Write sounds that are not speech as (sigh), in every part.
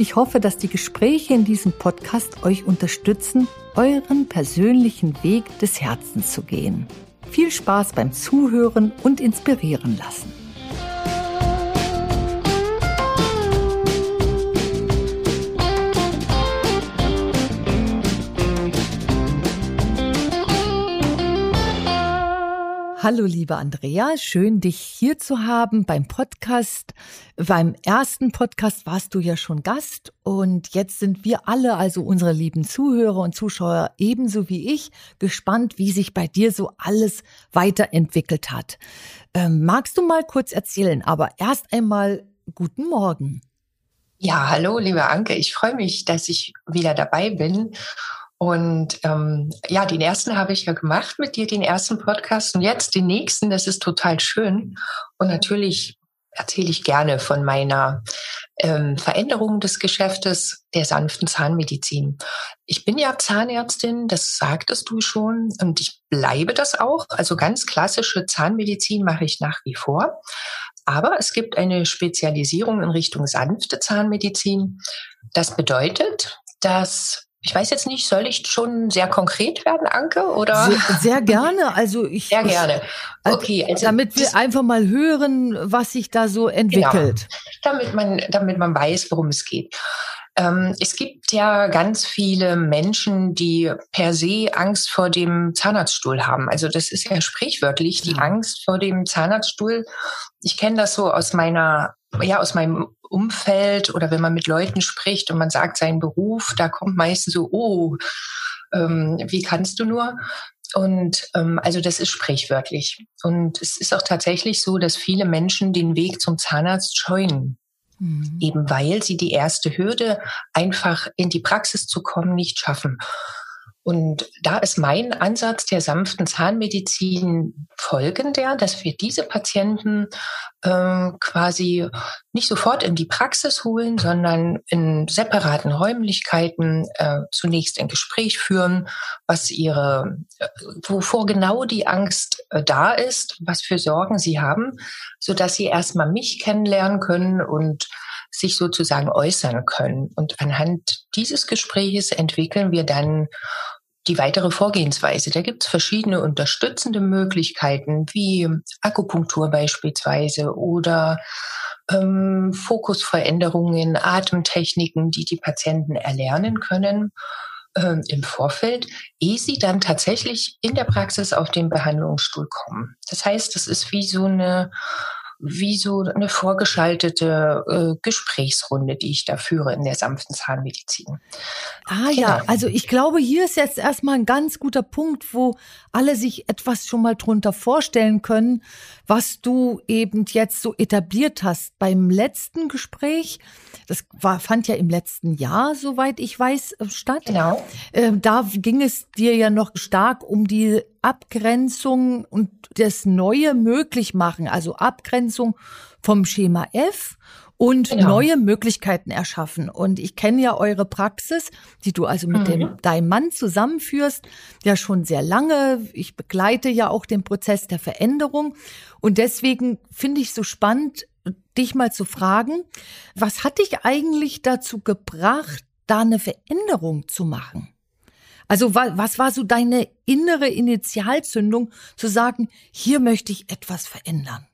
Ich hoffe, dass die Gespräche in diesem Podcast euch unterstützen, euren persönlichen Weg des Herzens zu gehen. Viel Spaß beim Zuhören und inspirieren lassen. Hallo, liebe Andrea, schön dich hier zu haben beim Podcast. Beim ersten Podcast warst du ja schon Gast und jetzt sind wir alle, also unsere lieben Zuhörer und Zuschauer ebenso wie ich, gespannt, wie sich bei dir so alles weiterentwickelt hat. Ähm, magst du mal kurz erzählen, aber erst einmal guten Morgen. Ja, hallo, liebe Anke. Ich freue mich, dass ich wieder dabei bin und ähm, ja, den ersten habe ich ja gemacht mit dir, den ersten Podcast. Und jetzt den nächsten, das ist total schön. Und natürlich erzähle ich gerne von meiner ähm, Veränderung des Geschäftes der sanften Zahnmedizin. Ich bin ja Zahnärztin, das sagtest du schon, und ich bleibe das auch. Also ganz klassische Zahnmedizin mache ich nach wie vor. Aber es gibt eine Spezialisierung in Richtung sanfte Zahnmedizin. Das bedeutet, dass ich weiß jetzt nicht, soll ich schon sehr konkret werden, Anke, oder? Sehr, sehr gerne. (laughs) Also ich. Sehr gerne. Okay. Also damit wir einfach mal hören, was sich da so entwickelt. Genau. Damit man, damit man weiß, worum es geht. Ähm, es gibt ja ganz viele Menschen, die per se Angst vor dem Zahnarztstuhl haben. Also das ist ja sprichwörtlich die Angst vor dem Zahnarztstuhl. Ich kenne das so aus meiner ja aus meinem Umfeld oder wenn man mit Leuten spricht und man sagt seinen Beruf, da kommt meistens so, oh, ähm, wie kannst du nur? Und ähm, also das ist sprichwörtlich. Und es ist auch tatsächlich so, dass viele Menschen den Weg zum Zahnarzt scheuen. Mhm. Eben weil sie die erste Hürde, einfach in die Praxis zu kommen, nicht schaffen. Und da ist mein Ansatz der sanften Zahnmedizin folgender, dass wir diese Patienten äh, quasi nicht sofort in die Praxis holen, sondern in separaten Räumlichkeiten äh, zunächst ein Gespräch führen, was ihre, äh, wovor genau die Angst äh, da ist, was für Sorgen sie haben, so dass sie erstmal mich kennenlernen können und sich sozusagen äußern können. Und anhand dieses Gespräches entwickeln wir dann die weitere Vorgehensweise. Da gibt es verschiedene unterstützende Möglichkeiten, wie Akupunktur beispielsweise oder ähm, Fokusveränderungen, Atemtechniken, die die Patienten erlernen können ähm, im Vorfeld, ehe sie dann tatsächlich in der Praxis auf den Behandlungsstuhl kommen. Das heißt, das ist wie so eine wie so eine vorgeschaltete äh, Gesprächsrunde, die ich da führe in der sanften Zahnmedizin. Ah genau. ja, also ich glaube, hier ist jetzt erstmal ein ganz guter Punkt, wo alle sich etwas schon mal drunter vorstellen können, was du eben jetzt so etabliert hast. Beim letzten Gespräch, das war, fand ja im letzten Jahr, soweit ich weiß, äh, statt. Genau. Äh, da ging es dir ja noch stark um die Abgrenzung und das Neue möglich machen, also Abgrenzung vom Schema F und genau. neue Möglichkeiten erschaffen. Und ich kenne ja eure Praxis, die du also mit mhm. dem, deinem Mann zusammenführst, ja schon sehr lange. Ich begleite ja auch den Prozess der Veränderung. Und deswegen finde ich so spannend, dich mal zu fragen, was hat dich eigentlich dazu gebracht, da eine Veränderung zu machen? Also was war so deine innere Initialzündung zu sagen, hier möchte ich etwas verändern?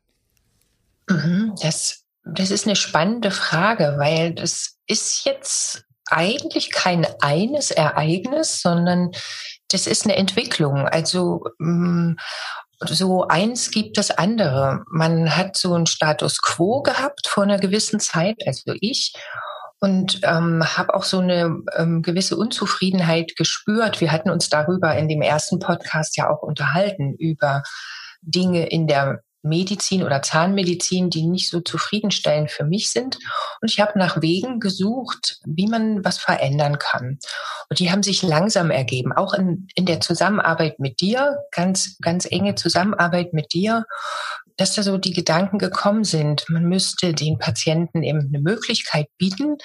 Mhm, das, das ist eine spannende Frage, weil das ist jetzt eigentlich kein eines Ereignis, sondern das ist eine Entwicklung. Also mm, so eins gibt das andere. Man hat so einen Status quo gehabt vor einer gewissen Zeit, also ich, und ähm, habe auch so eine ähm, gewisse Unzufriedenheit gespürt. Wir hatten uns darüber in dem ersten Podcast ja auch unterhalten, über Dinge in der Medizin oder Zahnmedizin, die nicht so zufriedenstellend für mich sind. Und ich habe nach Wegen gesucht, wie man was verändern kann. Und die haben sich langsam ergeben, auch in, in der Zusammenarbeit mit dir, ganz, ganz enge Zusammenarbeit mit dir, dass da so die Gedanken gekommen sind, man müsste den Patienten eben eine Möglichkeit bieten,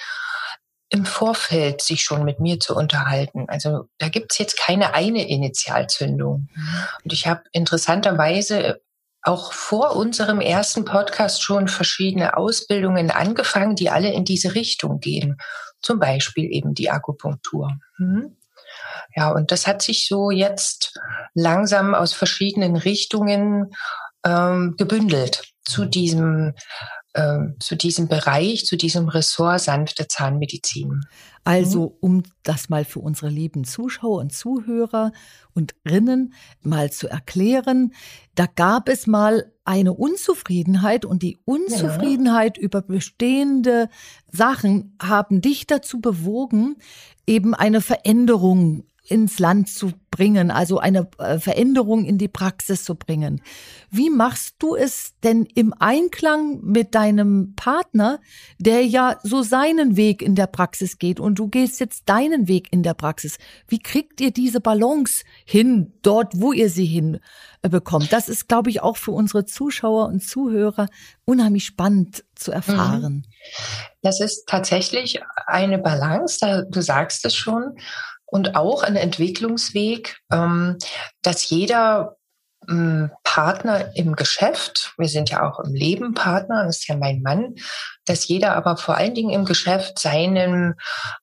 im Vorfeld sich schon mit mir zu unterhalten. Also da gibt's jetzt keine eine Initialzündung. Mhm. Und ich habe interessanterweise auch vor unserem ersten Podcast schon verschiedene Ausbildungen angefangen, die alle in diese Richtung gehen. Zum Beispiel eben die Akupunktur. Mhm. Ja, und das hat sich so jetzt langsam aus verschiedenen Richtungen ähm, gebündelt zu diesem äh, zu diesem Bereich, zu diesem Ressort sanfte Zahnmedizin. Also, mhm. um das mal für unsere lieben Zuschauer und Zuhörer und Rinnen mal zu erklären, da gab es mal eine Unzufriedenheit und die Unzufriedenheit ja. über bestehende Sachen haben dich dazu bewogen, eben eine Veränderung ins Land zu bringen, also eine äh, Veränderung in die Praxis zu bringen. Wie machst du es denn im Einklang mit deinem Partner, der ja so seinen Weg in der Praxis geht und du gehst jetzt deinen Weg in der Praxis? Wie kriegt ihr diese Balance hin, dort, wo ihr sie hin äh, bekommt? Das ist, glaube ich, auch für unsere Zuschauer und Zuhörer unheimlich spannend zu erfahren. Mhm. Das ist tatsächlich eine Balance, du sagst es schon und auch ein Entwicklungsweg, ähm, dass jeder ähm, Partner im Geschäft, wir sind ja auch im Leben Partner, das ist ja mein Mann, dass jeder aber vor allen Dingen im Geschäft seinen,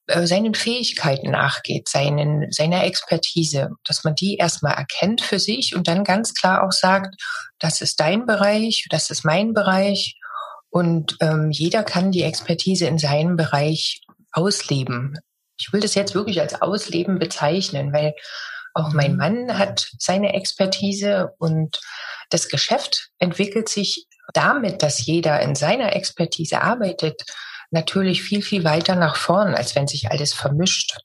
äh, seinen Fähigkeiten nachgeht, seinen, seiner Expertise, dass man die erstmal erkennt für sich und dann ganz klar auch sagt, das ist dein Bereich, das ist mein Bereich. Und ähm, jeder kann die Expertise in seinem Bereich ausleben ich will das jetzt wirklich als Ausleben bezeichnen, weil auch mein. Mann hat seine Expertise und das Geschäft entwickelt sich damit, dass jeder in seiner Expertise arbeitet, natürlich viel, viel weiter nach vorn, als wenn sich alles vermischt.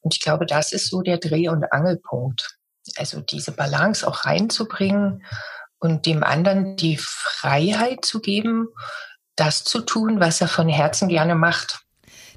Und ich glaube, das ist so der Dreh- und Angelpunkt. Also diese Balance auch reinzubringen und dem anderen die Freiheit zu geben, das zu tun, was er von Herzen gerne macht.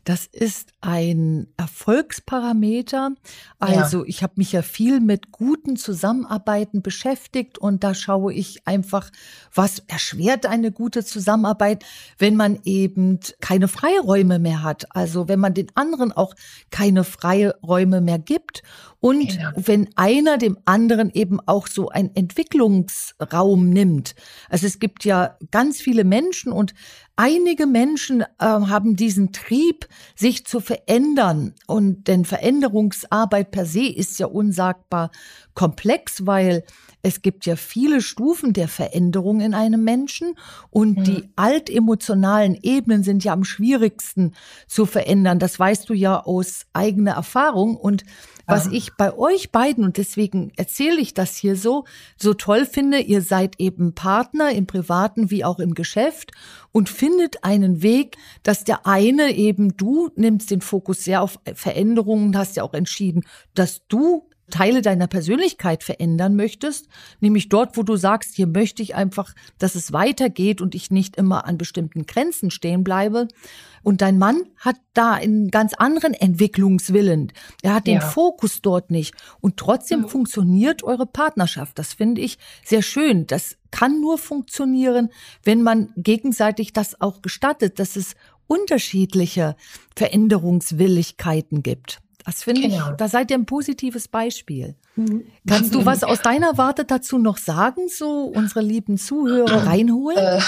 Das ist ein Erfolgsparameter. Also ja. ich habe mich ja viel mit guten Zusammenarbeiten beschäftigt und da schaue ich einfach, was erschwert eine gute Zusammenarbeit, wenn man eben keine Freiräume mehr hat. Also wenn man den anderen auch keine Freiräume mehr gibt und genau. wenn einer dem anderen eben auch so einen Entwicklungsraum nimmt. Also es gibt ja ganz viele Menschen und einige Menschen äh, haben diesen Trieb, sich zu verändern. Und denn Veränderungsarbeit per se ist ja unsagbar komplex, weil es gibt ja viele Stufen der Veränderung in einem Menschen und mhm. die altemotionalen Ebenen sind ja am schwierigsten zu verändern. Das weißt du ja aus eigener Erfahrung und was ich bei euch beiden, und deswegen erzähle ich das hier so, so toll finde, ihr seid eben Partner im Privaten wie auch im Geschäft und findet einen Weg, dass der eine eben du nimmst den Fokus sehr auf Veränderungen, hast ja auch entschieden, dass du Teile deiner Persönlichkeit verändern möchtest, nämlich dort, wo du sagst, hier möchte ich einfach, dass es weitergeht und ich nicht immer an bestimmten Grenzen stehen bleibe. Und dein Mann hat da einen ganz anderen Entwicklungswillen. Er hat den ja. Fokus dort nicht. Und trotzdem mhm. funktioniert eure Partnerschaft. Das finde ich sehr schön. Das kann nur funktionieren, wenn man gegenseitig das auch gestattet, dass es unterschiedliche Veränderungswilligkeiten gibt. Das finde genau. ich, da seid ihr ein positives Beispiel. Mhm. Kannst du was aus deiner Warte dazu noch sagen, so unsere lieben Zuhörer reinholen? Äh,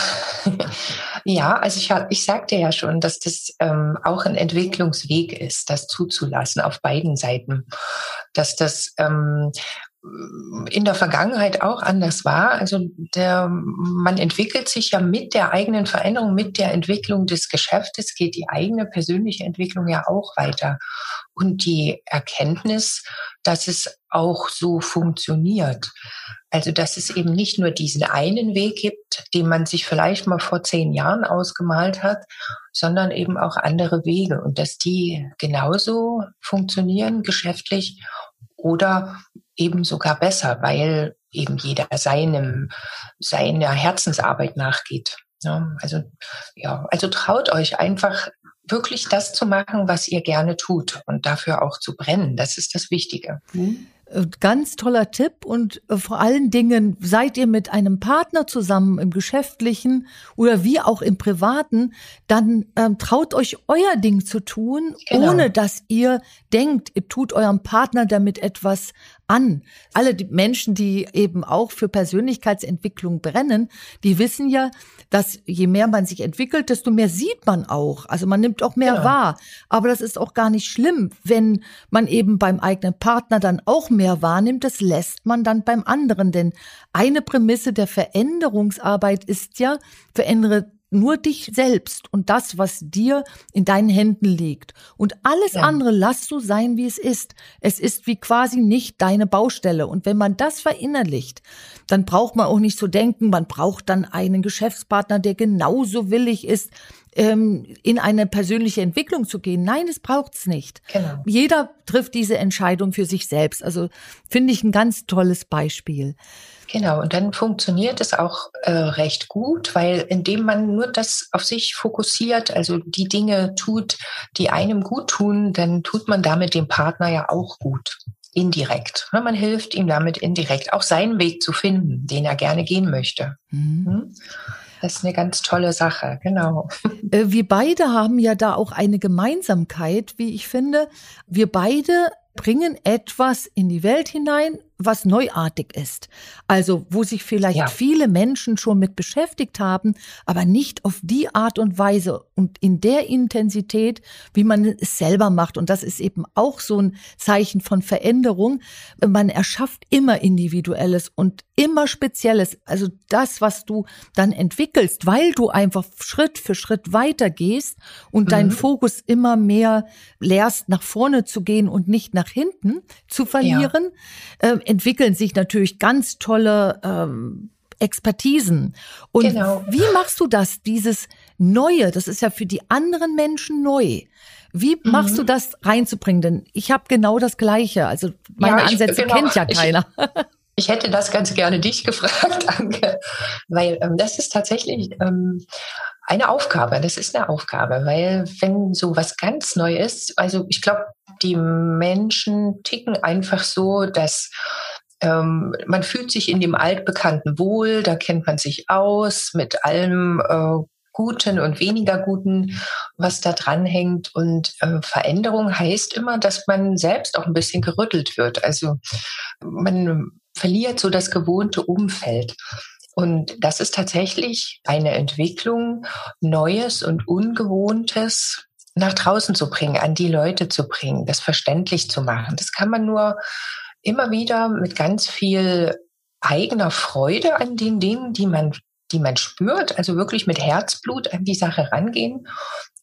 (laughs) ja, also ich, ich sagte ja schon, dass das ähm, auch ein Entwicklungsweg ist, das zuzulassen auf beiden Seiten. Dass das ähm, in der Vergangenheit auch anders war. Also der, man entwickelt sich ja mit der eigenen Veränderung, mit der Entwicklung des Geschäftes geht die eigene persönliche Entwicklung ja auch weiter. Und die Erkenntnis, dass es auch so funktioniert. Also, dass es eben nicht nur diesen einen Weg gibt, den man sich vielleicht mal vor zehn Jahren ausgemalt hat, sondern eben auch andere Wege und dass die genauso funktionieren geschäftlich oder eben sogar besser, weil eben jeder seinem, seiner Herzensarbeit nachgeht. Ja, also, ja, also traut euch einfach wirklich das zu machen, was ihr gerne tut und dafür auch zu brennen. Das ist das Wichtige. Mhm. Äh, ganz toller Tipp und äh, vor allen Dingen seid ihr mit einem Partner zusammen im geschäftlichen oder wie auch im privaten, dann ähm, traut euch euer Ding zu tun, genau. ohne dass ihr denkt, ihr tut eurem Partner damit etwas an. Alle die Menschen, die eben auch für Persönlichkeitsentwicklung brennen, die wissen ja, dass je mehr man sich entwickelt, desto mehr sieht man auch. Also man nimmt auch mehr genau. wahr. Aber das ist auch gar nicht schlimm, wenn man eben beim eigenen Partner dann auch mehr wahrnimmt. Das lässt man dann beim anderen. Denn eine Prämisse der Veränderungsarbeit ist ja, verändere nur dich selbst und das, was dir in deinen Händen liegt. Und alles ja. andere lass so sein, wie es ist. Es ist wie quasi nicht deine Baustelle. Und wenn man das verinnerlicht, dann braucht man auch nicht so denken, man braucht dann einen Geschäftspartner, der genauso willig ist, ähm, in eine persönliche Entwicklung zu gehen. Nein, es braucht's nicht. Genau. Jeder trifft diese Entscheidung für sich selbst. Also finde ich ein ganz tolles Beispiel. Genau, und dann funktioniert es auch äh, recht gut, weil indem man nur das auf sich fokussiert, also die Dinge tut, die einem gut tun, dann tut man damit dem Partner ja auch gut. Indirekt. Ne, man hilft ihm damit indirekt, auch seinen Weg zu finden, den er gerne gehen möchte. Mhm. Hm? Das ist eine ganz tolle Sache, genau. (laughs) Äh, wir beide haben ja da auch eine Gemeinsamkeit, wie ich finde. Wir beide bringen etwas in die Welt hinein, was neuartig ist. Also wo sich vielleicht ja. viele Menschen schon mit beschäftigt haben, aber nicht auf die Art und Weise und in der Intensität, wie man es selber macht. Und das ist eben auch so ein Zeichen von Veränderung. Man erschafft immer Individuelles und immer Spezielles. Also das, was du dann entwickelst, weil du einfach Schritt für Schritt weitergehst und mhm. deinen Fokus immer mehr lehrst, nach vorne zu gehen und nicht nach hinten zu verlieren. Ja. Entwickeln sich natürlich ganz tolle ähm, Expertisen. Und genau. wie machst du das, dieses Neue? Das ist ja für die anderen Menschen neu. Wie mhm. machst du das reinzubringen? Denn ich habe genau das Gleiche. Also meine ja, ich, Ansätze genau, kennt ja keiner. Ich, (laughs) ich, hätte das ganz gerne dich (laughs) gefragt, Anke, weil ähm, das ist tatsächlich ähm, eine Aufgabe. Das ist eine Aufgabe, weil wenn so was ganz neu ist, also ich glaube, die Menschen ticken einfach so, dass ähm, man fühlt sich in dem Altbekannten wohl, da kennt man sich aus mit allem äh, Guten und weniger Guten, was da dranhängt. Und äh, Veränderung heißt immer, dass man selbst auch ein bisschen gerüttelt wird. Also man verliert so das gewohnte Umfeld. Und das ist tatsächlich eine Entwicklung, Neues und Ungewohntes nach draußen zu bringen, an die Leute zu bringen, das verständlich zu machen. Das kann man nur immer wieder mit ganz viel eigener Freude an den Dingen, die man, die man spürt, also wirklich mit Herzblut an die Sache rangehen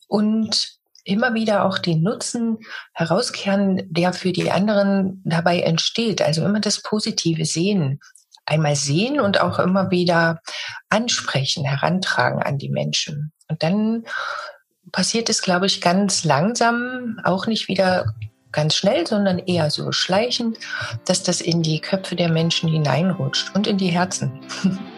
und immer wieder auch den Nutzen herauskehren, der für die anderen dabei entsteht. Also immer das Positive sehen. Einmal sehen und auch immer wieder ansprechen, herantragen an die Menschen. Und dann passiert es, glaube ich, ganz langsam, auch nicht wieder ganz schnell, sondern eher so schleichend, dass das in die Köpfe der Menschen hineinrutscht und in die Herzen. (laughs)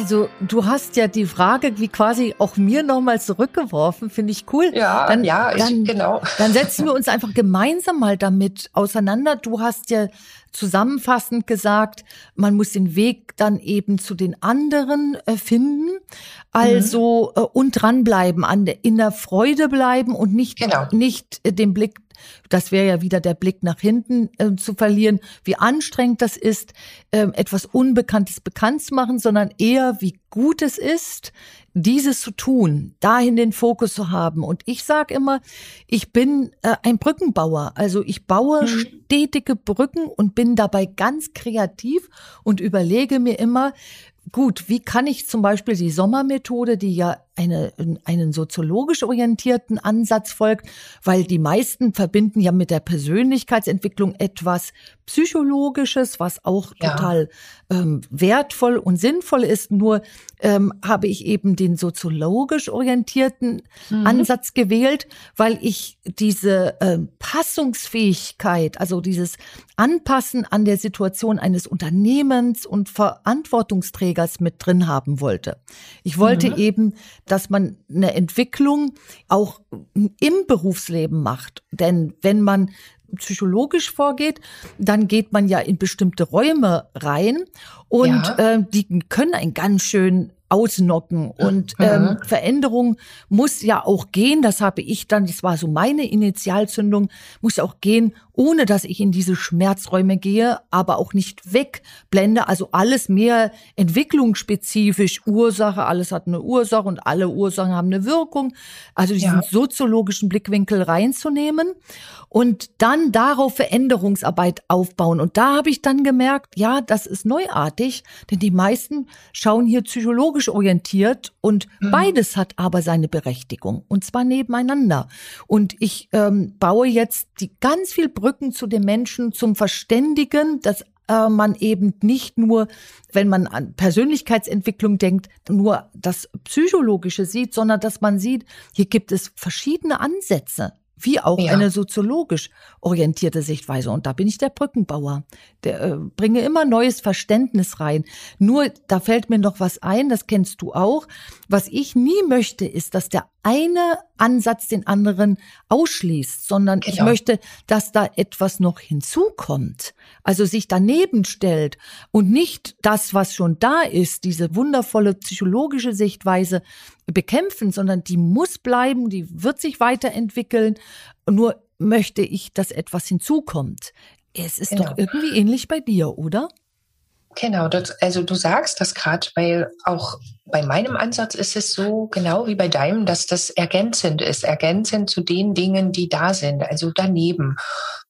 Also du hast ja die Frage wie quasi auch mir nochmal zurückgeworfen, finde ich cool. Ja, dann, ja, ich, dann, genau. Dann setzen wir uns einfach gemeinsam mal damit auseinander. Du hast ja zusammenfassend gesagt, man muss den Weg dann eben zu den anderen äh, finden. Also mhm. äh, und dranbleiben, an der, in der Freude bleiben und nicht, genau. nicht äh, den Blick das wäre ja wieder der Blick nach hinten äh, zu verlieren, wie anstrengend das ist, äh, etwas Unbekanntes bekannt zu machen, sondern eher, wie gut es ist, dieses zu tun, dahin den Fokus zu haben. Und ich sage immer, ich bin äh, ein Brückenbauer. Also ich baue mhm. stetige Brücken und bin dabei ganz kreativ und überlege mir immer, gut, wie kann ich zum Beispiel die Sommermethode, die ja eine, einen soziologisch orientierten Ansatz folgt, weil die meisten verbinden ja mit der Persönlichkeitsentwicklung etwas Psychologisches, was auch ja. total ähm, wertvoll und sinnvoll ist. Nur ähm, habe ich eben den soziologisch orientierten mhm. Ansatz gewählt, weil ich diese ähm, Passungsfähigkeit, also dieses Anpassen an der Situation eines Unternehmens und Verantwortungsträgers mit drin haben wollte. Ich wollte mhm. eben, dass man eine Entwicklung auch im Berufsleben macht. Denn wenn man psychologisch vorgeht, dann geht man ja in bestimmte Räume rein und ja. äh, die können einen ganz schön ausnocken. Und mhm. ähm, Veränderung muss ja auch gehen, das habe ich dann, das war so meine Initialzündung, muss auch gehen, ohne dass ich in diese Schmerzräume gehe, aber auch nicht wegblende. Also alles mehr entwicklungsspezifisch, Ursache, alles hat eine Ursache und alle Ursachen haben eine Wirkung. Also diesen ja. soziologischen Blickwinkel reinzunehmen und dann darauf Veränderungsarbeit aufbauen. Und da habe ich dann gemerkt, ja, das ist neuartig, denn die meisten schauen hier psychologisch orientiert und mhm. beides hat aber seine Berechtigung und zwar nebeneinander. Und ich ähm, baue jetzt die ganz viel Brücken zu den Menschen zum Verständigen, dass äh, man eben nicht nur, wenn man an Persönlichkeitsentwicklung denkt, nur das Psychologische sieht, sondern dass man sieht, hier gibt es verschiedene Ansätze wie auch ja. eine soziologisch orientierte Sichtweise. Und da bin ich der Brückenbauer. Der äh, bringe immer neues Verständnis rein. Nur, da fällt mir noch was ein, das kennst du auch. Was ich nie möchte, ist, dass der eine Ansatz den anderen ausschließt, sondern genau. ich möchte, dass da etwas noch hinzukommt. Also sich daneben stellt und nicht das, was schon da ist, diese wundervolle psychologische Sichtweise bekämpfen, sondern die muss bleiben, die wird sich weiterentwickeln. Nur möchte ich, dass etwas hinzukommt. Es ist genau. doch irgendwie ähnlich bei dir, oder? Genau, das, also du sagst das gerade, weil auch bei meinem Ansatz ist es so genau wie bei deinem, dass das ergänzend ist, ergänzend zu den Dingen, die da sind, also daneben.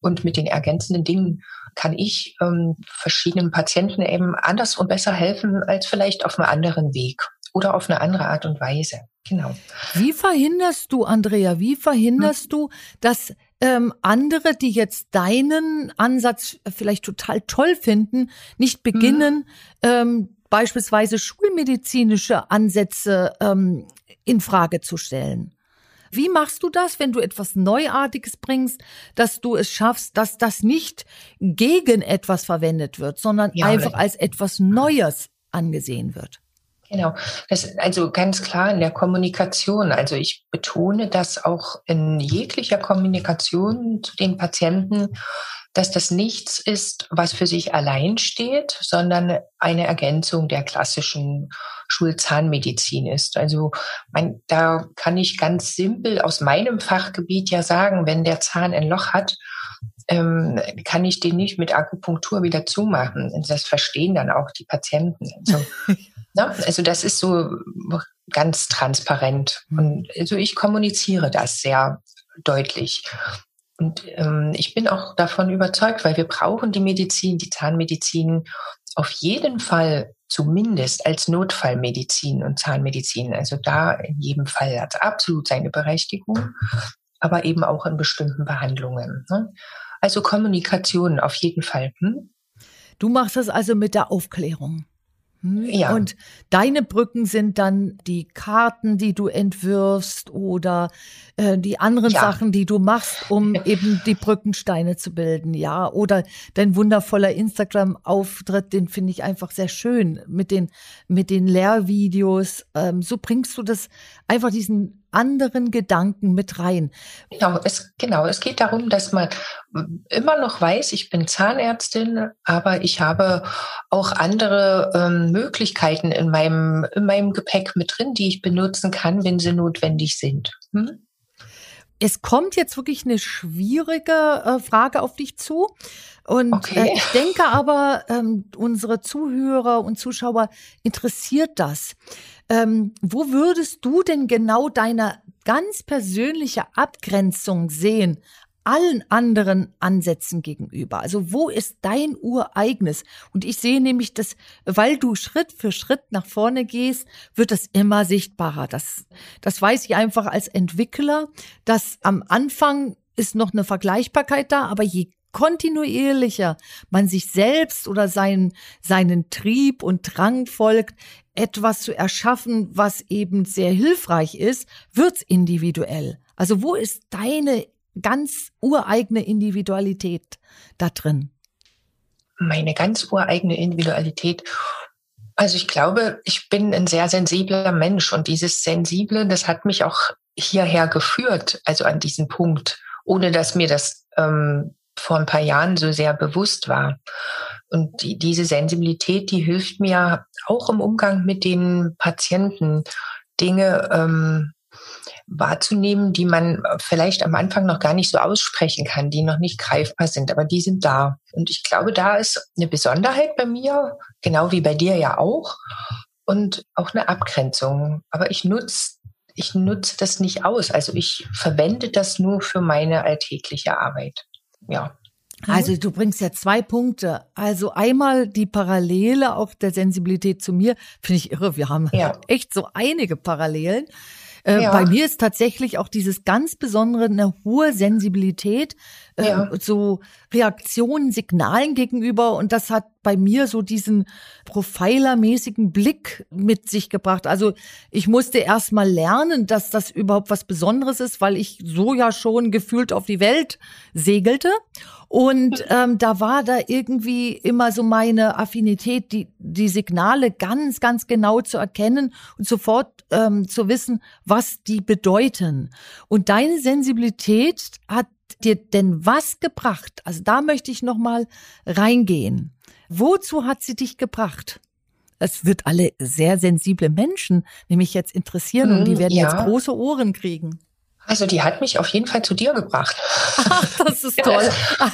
Und mit den ergänzenden Dingen kann ich ähm, verschiedenen Patienten eben anders und besser helfen als vielleicht auf einem anderen Weg oder auf eine andere Art und Weise. Genau. Wie verhinderst du, Andrea, wie verhinderst hm. du, dass ähm, andere, die jetzt deinen Ansatz vielleicht total toll finden, nicht beginnen, mhm. ähm, beispielsweise schulmedizinische Ansätze ähm, in Frage zu stellen. Wie machst du das, wenn du etwas Neuartiges bringst, dass du es schaffst, dass das nicht gegen etwas verwendet wird, sondern ja, einfach als etwas Neues angesehen wird? Genau, das also ganz klar in der Kommunikation. Also ich betone das auch in jeglicher Kommunikation zu den Patienten, dass das nichts ist, was für sich allein steht, sondern eine Ergänzung der klassischen Schulzahnmedizin ist. Also mein, da kann ich ganz simpel aus meinem Fachgebiet ja sagen, wenn der Zahn ein Loch hat, ähm, kann ich den nicht mit Akupunktur wieder zumachen. Das verstehen dann auch die Patienten. Also (laughs) Ne? Also das ist so ganz transparent. Und also ich kommuniziere das sehr deutlich. Und ähm, ich bin auch davon überzeugt, weil wir brauchen die Medizin, die Zahnmedizin auf jeden Fall zumindest als Notfallmedizin und Zahnmedizin. Also da in jedem Fall hat es absolut seine Berechtigung, aber eben auch in bestimmten Behandlungen. Ne? Also Kommunikation auf jeden Fall. Hm? Du machst das also mit der Aufklärung. Ja. Und deine Brücken sind dann die Karten, die du entwirfst oder äh, die anderen ja. Sachen, die du machst, um (laughs) eben die Brückensteine zu bilden, ja. Oder dein wundervoller Instagram-Auftritt, den finde ich einfach sehr schön mit den mit den Lehrvideos. Ähm, so bringst du das einfach diesen anderen Gedanken mit rein. Genau, es, genau, es geht darum, dass man immer noch weiß, ich bin Zahnärztin, aber ich habe auch andere ähm, Möglichkeiten in meinem, in meinem Gepäck mit drin, die ich benutzen kann, wenn sie notwendig sind. Hm? Es kommt jetzt wirklich eine schwierige äh, Frage auf dich zu. Und okay. äh, ich denke aber, ähm, unsere Zuhörer und Zuschauer interessiert das. Ähm, wo würdest du denn genau deine ganz persönliche Abgrenzung sehen? allen anderen Ansätzen gegenüber? Also wo ist dein ureigenes? Und ich sehe nämlich, dass, weil du Schritt für Schritt nach vorne gehst, wird es immer sichtbarer. Das, das weiß ich einfach als Entwickler, dass am Anfang ist noch eine Vergleichbarkeit da, aber je kontinuierlicher man sich selbst oder seinen, seinen Trieb und Drang folgt, etwas zu erschaffen, was eben sehr hilfreich ist, wird's individuell. Also wo ist deine ganz ureigene Individualität da drin? Meine ganz ureigene Individualität. Also ich glaube, ich bin ein sehr sensibler Mensch und dieses Sensible, das hat mich auch hierher geführt, also an diesen Punkt, ohne dass mir das ähm, vor ein paar Jahren so sehr bewusst war. Und die, diese Sensibilität, die hilft mir auch im Umgang mit den Patienten, Dinge ähm, wahrzunehmen, die man vielleicht am Anfang noch gar nicht so aussprechen kann, die noch nicht greifbar sind, aber die sind da. Und ich glaube, da ist eine Besonderheit bei mir, genau wie bei dir ja auch, und auch eine Abgrenzung. Aber ich nutze ich nutze das nicht aus. Also ich verwende das nur für meine alltägliche Arbeit ja. Also du bringst ja zwei Punkte. Also einmal die Parallele auch der Sensibilität zu mir, finde ich irre. Wir haben ja. (laughs) echt so einige Parallelen. Äh, ja. Bei mir ist tatsächlich auch dieses ganz besondere, eine hohe Sensibilität, äh, ja. so Reaktionen, Signalen gegenüber. Und das hat bei mir so diesen profilermäßigen Blick mit sich gebracht. Also ich musste erst mal lernen, dass das überhaupt was Besonderes ist, weil ich so ja schon gefühlt auf die Welt segelte. Und ähm, da war da irgendwie immer so meine Affinität, die, die Signale ganz, ganz genau zu erkennen und sofort ähm, zu wissen, was die bedeuten. Und deine Sensibilität hat dir denn was gebracht? Also da möchte ich noch mal reingehen. Wozu hat sie dich gebracht? Es wird alle sehr sensible Menschen nämlich jetzt interessieren und die mm, werden ja. jetzt große Ohren kriegen. Also die hat mich auf jeden Fall zu dir gebracht. Ach, das ist (laughs) toll.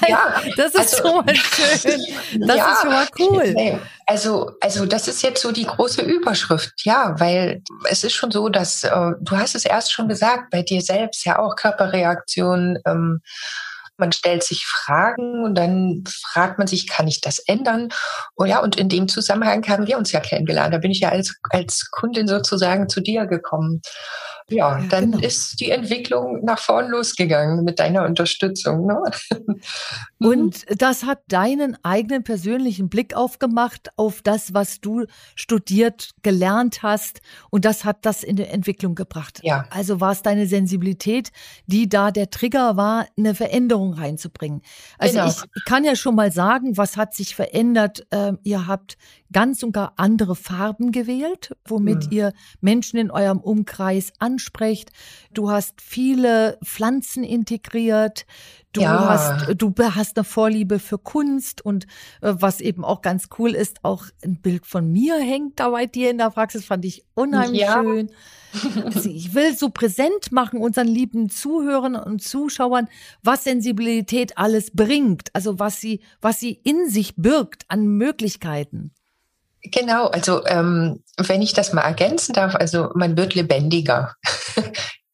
ja, das ist also, schon mal schön. Das ja, ist schon mal cool. Also, also das ist jetzt so die große Überschrift, ja, weil es ist schon so, dass äh, du hast es erst schon gesagt, bei dir selbst ja auch Körperreaktionen. Ähm, man stellt sich Fragen und dann fragt man sich, kann ich das ändern? Oh ja, und in dem Zusammenhang haben wir uns ja kennengelernt. Da bin ich ja als, als Kundin sozusagen zu dir gekommen ja, dann genau. ist die Entwicklung nach vorn losgegangen mit deiner Unterstützung. Ne? (laughs) Mhm. Und das hat deinen eigenen persönlichen Blick aufgemacht auf das, was du studiert, gelernt hast. Und das hat das in die Entwicklung gebracht. Ja. Also war es deine Sensibilität, die da der Trigger war, eine Veränderung reinzubringen. Also genau. ich kann ja schon mal sagen, was hat sich verändert. Ähm, ihr habt ganz und gar andere Farben gewählt, womit mhm. ihr Menschen in eurem Umkreis ansprecht. Du hast viele Pflanzen integriert. Du ja. hast, du hast eine Vorliebe für Kunst und äh, was eben auch ganz cool ist, auch ein Bild von mir hängt da bei dir in der Praxis, fand ich unheimlich ja. schön. Also ich will so präsent machen unseren lieben Zuhörern und Zuschauern, was Sensibilität alles bringt, also was sie, was sie in sich birgt an Möglichkeiten. Genau, also ähm, wenn ich das mal ergänzen darf, also man wird lebendiger. (laughs)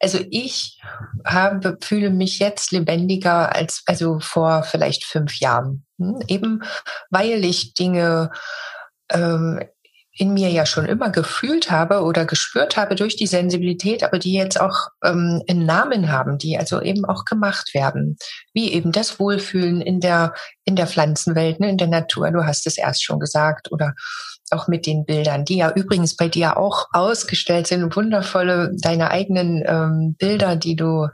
also ich habe, fühle mich jetzt lebendiger als also vor vielleicht fünf Jahren. Hm? Eben weil ich Dinge ähm, in mir ja schon immer gefühlt habe oder gespürt habe durch die Sensibilität, aber die jetzt auch ähm, einen Namen haben, die also eben auch gemacht werden, wie eben das Wohlfühlen in der in der Pflanzenwelt, ne, in der Natur. Du hast es erst schon gesagt oder auch mit den Bildern, die ja übrigens bei dir auch ausgestellt sind, wundervolle deine eigenen ähm, Bilder, die du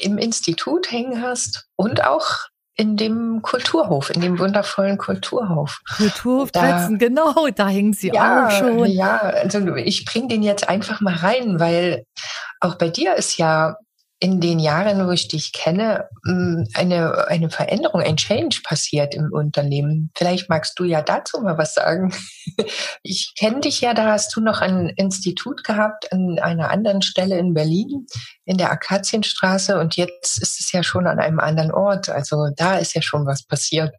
im Institut hängen hast und auch in dem Kulturhof, in dem wundervollen Kulturhof. Kulturhof Tretzen, genau, da hängen sie ja, auch schon. Ja, also ich bring den jetzt einfach mal rein, weil auch bei dir ist ja in den Jahren, wo ich dich kenne, mm, eine, eine Veränderung, ein Change passiert im Unternehmen. Vielleicht magst du ja dazu mal was sagen. (laughs) Ich kenne dich ja, da hast du noch ein Institut gehabt an einer anderen Stelle in Berlin, in der Akazienstraße und jetzt ist es ja schon an einem anderen Ort. Also da ist ja schon was passiert.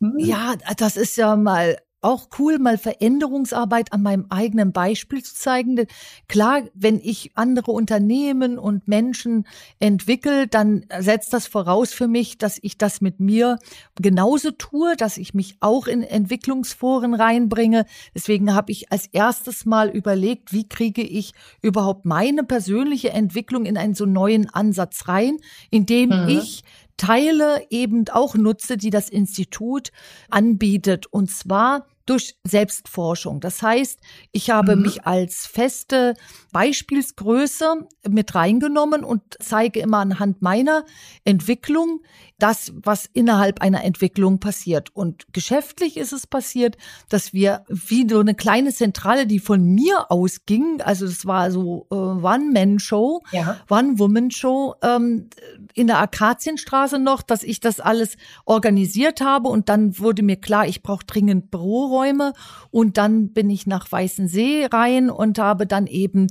Hm? Ja, das ist ja mal auch cool, mal Veränderungsarbeit an meinem eigenen Beispiel zu zeigen. Denn klar, wenn ich andere Unternehmen und Menschen entwickle, dann setzt das voraus für mich, dass ich das mit mir genauso tue, dass ich mich auch in Entwicklungsforen reinbringe. Deswegen habe ich als erstes mal überlegt, wie kriege ich überhaupt meine persönliche Entwicklung in einen so neuen Ansatz rein, indem mhm. ich Teile eben auch nutze, die das Institut anbietet. Und zwar durch Selbstforschung. Das heißt, ich habe mhm. mich als feste Beispielsgröße mit reingenommen und zeige immer anhand meiner Entwicklung das, was innerhalb einer Entwicklung passiert. Und geschäftlich ist es passiert, dass wir wie so eine kleine Zentrale, die von mir ausging, also es war so äh, One-Man-Show, ja. One-Woman-Show ähm, in der Akazienstraße noch, dass ich das alles organisiert habe und dann wurde mir klar, ich brauche dringend Büroräume und dann bin ich nach Weißensee rein und habe dann eben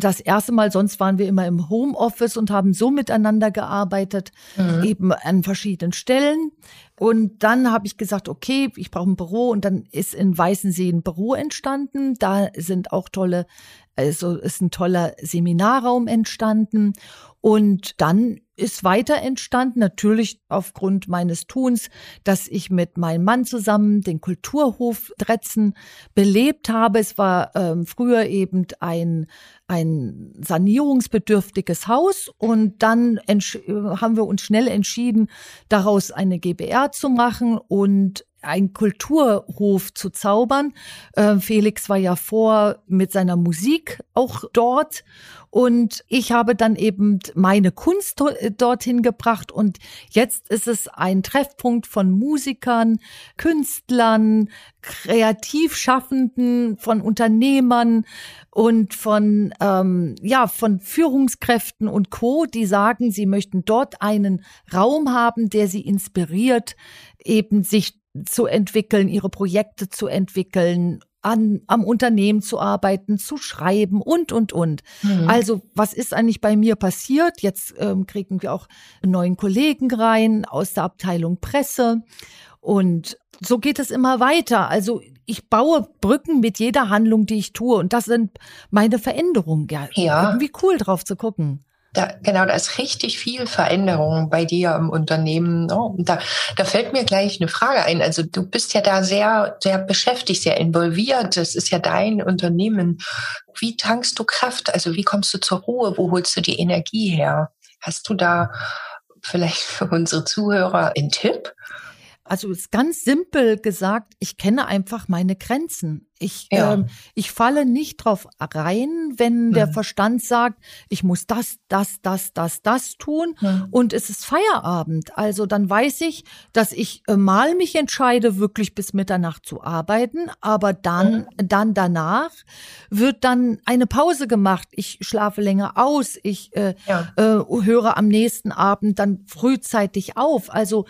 das erste Mal, sonst waren wir immer im Homeoffice und haben so miteinander gearbeitet, mhm. eben an verschiedenen Stellen. Und dann habe ich gesagt, okay, ich brauche ein Büro und dann ist in Weißensee ein Büro entstanden. Da sind auch tolle, also ist ein toller Seminarraum entstanden. Und dann ist weiter entstanden, natürlich aufgrund meines Tuns, dass ich mit meinem Mann zusammen den Kulturhof Dretzen belebt habe. Es war ähm, früher eben ein, ein sanierungsbedürftiges Haus und dann haben wir uns schnell entschieden, daraus eine GBR zu machen und ein Kulturhof zu zaubern. Äh, Felix war ja vor mit seiner Musik auch dort. Und ich habe dann eben meine Kunst dorthin gebracht. Und jetzt ist es ein Treffpunkt von Musikern, Künstlern, Kreativschaffenden, von Unternehmern und von ähm, ja von Führungskräften und Co, die sagen, sie möchten dort einen Raum haben, der sie inspiriert, eben sich zu entwickeln, ihre Projekte zu entwickeln, an, am Unternehmen zu arbeiten, zu schreiben und, und, und. Mhm. Also, was ist eigentlich bei mir passiert? Jetzt ähm, kriegen wir auch einen neuen Kollegen rein aus der Abteilung Presse. Und so geht es immer weiter. Also, ich baue Brücken mit jeder Handlung, die ich tue. Und das sind meine Veränderungen. Ja, ja. irgendwie cool drauf zu gucken. Da, genau, da ist richtig viel Veränderung bei dir im Unternehmen. Oh, da, da fällt mir gleich eine Frage ein. Also du bist ja da sehr, sehr beschäftigt, sehr involviert. Das ist ja dein Unternehmen. Wie tankst du Kraft? Also wie kommst du zur Ruhe? Wo holst du die Energie her? Hast du da vielleicht für unsere Zuhörer einen Tipp? Also ist ganz simpel gesagt, ich kenne einfach meine Grenzen. Ich, ja. ähm, ich falle nicht drauf rein, wenn mhm. der Verstand sagt, ich muss das, das, das, das, das tun mhm. und es ist Feierabend. Also dann weiß ich, dass ich äh, mal mich entscheide, wirklich bis Mitternacht zu arbeiten, aber dann, mhm. dann danach wird dann eine Pause gemacht. Ich schlafe länger aus, ich äh, ja. äh, höre am nächsten Abend dann frühzeitig auf. Also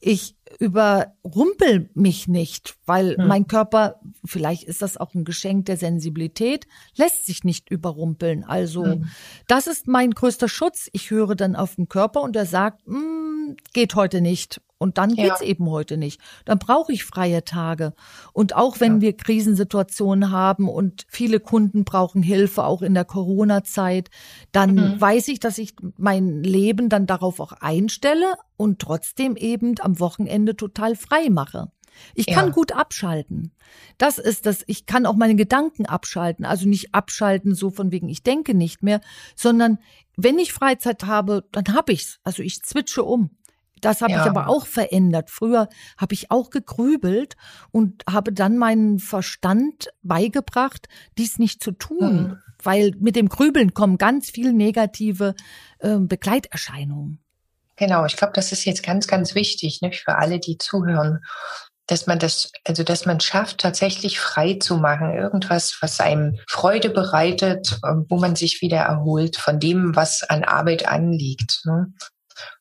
ich überrumpel mich nicht, weil hm. mein Körper, vielleicht ist das auch ein Geschenk der Sensibilität, lässt sich nicht überrumpeln. Also hm. das ist mein größter Schutz. Ich höre dann auf den Körper und er sagt, hm, geht heute nicht. Und dann geht's ja. eben heute nicht. Dann brauche ich freie Tage. Und auch wenn ja. wir Krisensituationen haben und viele Kunden brauchen Hilfe, auch in der Corona-Zeit, dann mhm. weiß ich, dass ich mein Leben dann darauf auch einstelle und trotzdem eben am Wochenende total frei mache. Ich kann ja. gut abschalten. Das ist das, ich kann auch meine Gedanken abschalten. Also nicht abschalten so von wegen, ich denke nicht mehr, sondern wenn ich Freizeit habe, dann habe ich's. Also ich zwitsche um. Das habe ja. ich aber auch verändert. Früher habe ich auch gegrübelt und habe dann meinen Verstand beigebracht, dies nicht zu tun, mhm. weil mit dem Grübeln kommen ganz viel negative äh, Begleiterscheinungen. Genau, ich glaube, das ist jetzt ganz, ganz wichtig ne, für alle, die zuhören, dass man das, also dass man schafft, tatsächlich frei zu machen, irgendwas, was einem Freude bereitet, ähm, wo man sich wieder erholt von dem, was an Arbeit anliegt. Ne?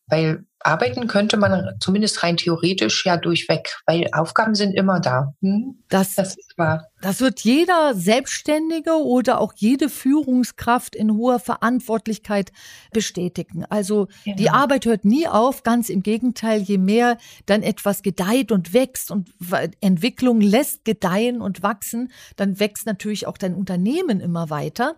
Weil arbeiten könnte man zumindest rein theoretisch ja durchweg, weil Aufgaben sind immer da. Hm? Das, das wahr. Das wird jeder Selbstständige oder auch jede Führungskraft in hoher Verantwortlichkeit bestätigen. Also genau. die Arbeit hört nie auf, ganz im Gegenteil, je mehr dann etwas gedeiht und wächst und Entwicklung lässt gedeihen und wachsen, dann wächst natürlich auch dein Unternehmen immer weiter.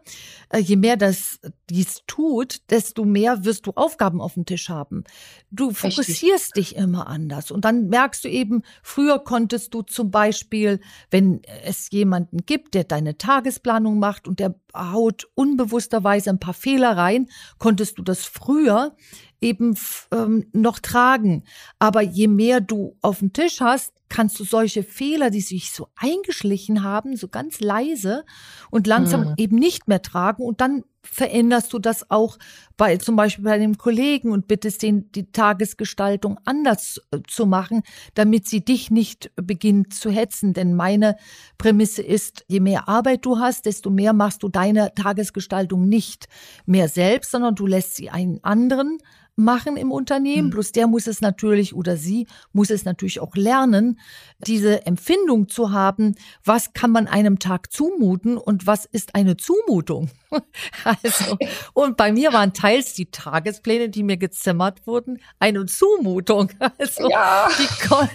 Äh, je mehr das dies tut, desto mehr wirst du Aufgaben auf dem Tisch haben. Du fokussierst Richtig. dich immer anders und dann merkst du eben, früher konntest du zum Beispiel, wenn es jemanden gibt, der deine Tagesplanung macht und der haut unbewussterweise ein paar Fehler rein, konntest du das früher eben ähm, noch tragen. Aber je mehr du auf dem Tisch hast, kannst du solche Fehler, die sich so eingeschlichen haben, so ganz leise und langsam mhm. eben nicht mehr tragen und dann veränderst du das auch bei zum Beispiel bei einem Kollegen und bittest den die Tagesgestaltung anders äh, zu machen, damit sie dich nicht beginnt zu hetzen. Denn meine Prämisse ist, je mehr Arbeit du hast, desto mehr machst du deine Tagesgestaltung nicht mehr selbst, sondern du lässt sie einen anderen machen im Unternehmen. Mhm. Bloß der muss es natürlich oder sie muss es natürlich auch lernen, diese Empfindung zu haben, was kann man einem Tag zumuten und was ist eine Zumutung. (laughs) also, und bei mir waren teils die Tagespläne, die mir gezimmert wurden, eine Zumutung. (laughs) Also, ja. die, kon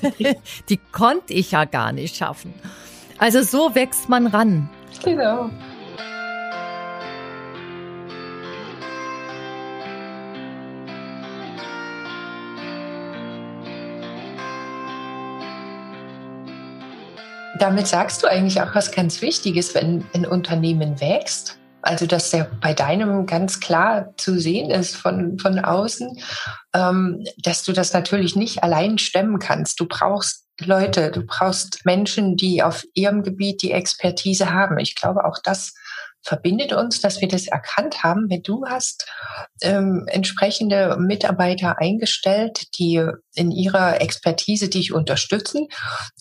die konnte ich ja gar nicht schaffen. Also so wächst man ran. Genau. Damit sagst du eigentlich auch was ganz Wichtiges, wenn ein Unternehmen wächst. Also, dass der bei deinem ganz klar zu sehen ist von, von außen, ähm, dass du das natürlich nicht allein stemmen kannst. Du brauchst Leute, du brauchst Menschen, die auf ihrem Gebiet die Expertise haben. Ich glaube, auch das verbindet uns, dass wir das erkannt haben, wenn du hast ähm, entsprechende Mitarbeiter eingestellt, die in ihrer Expertise dich unterstützen.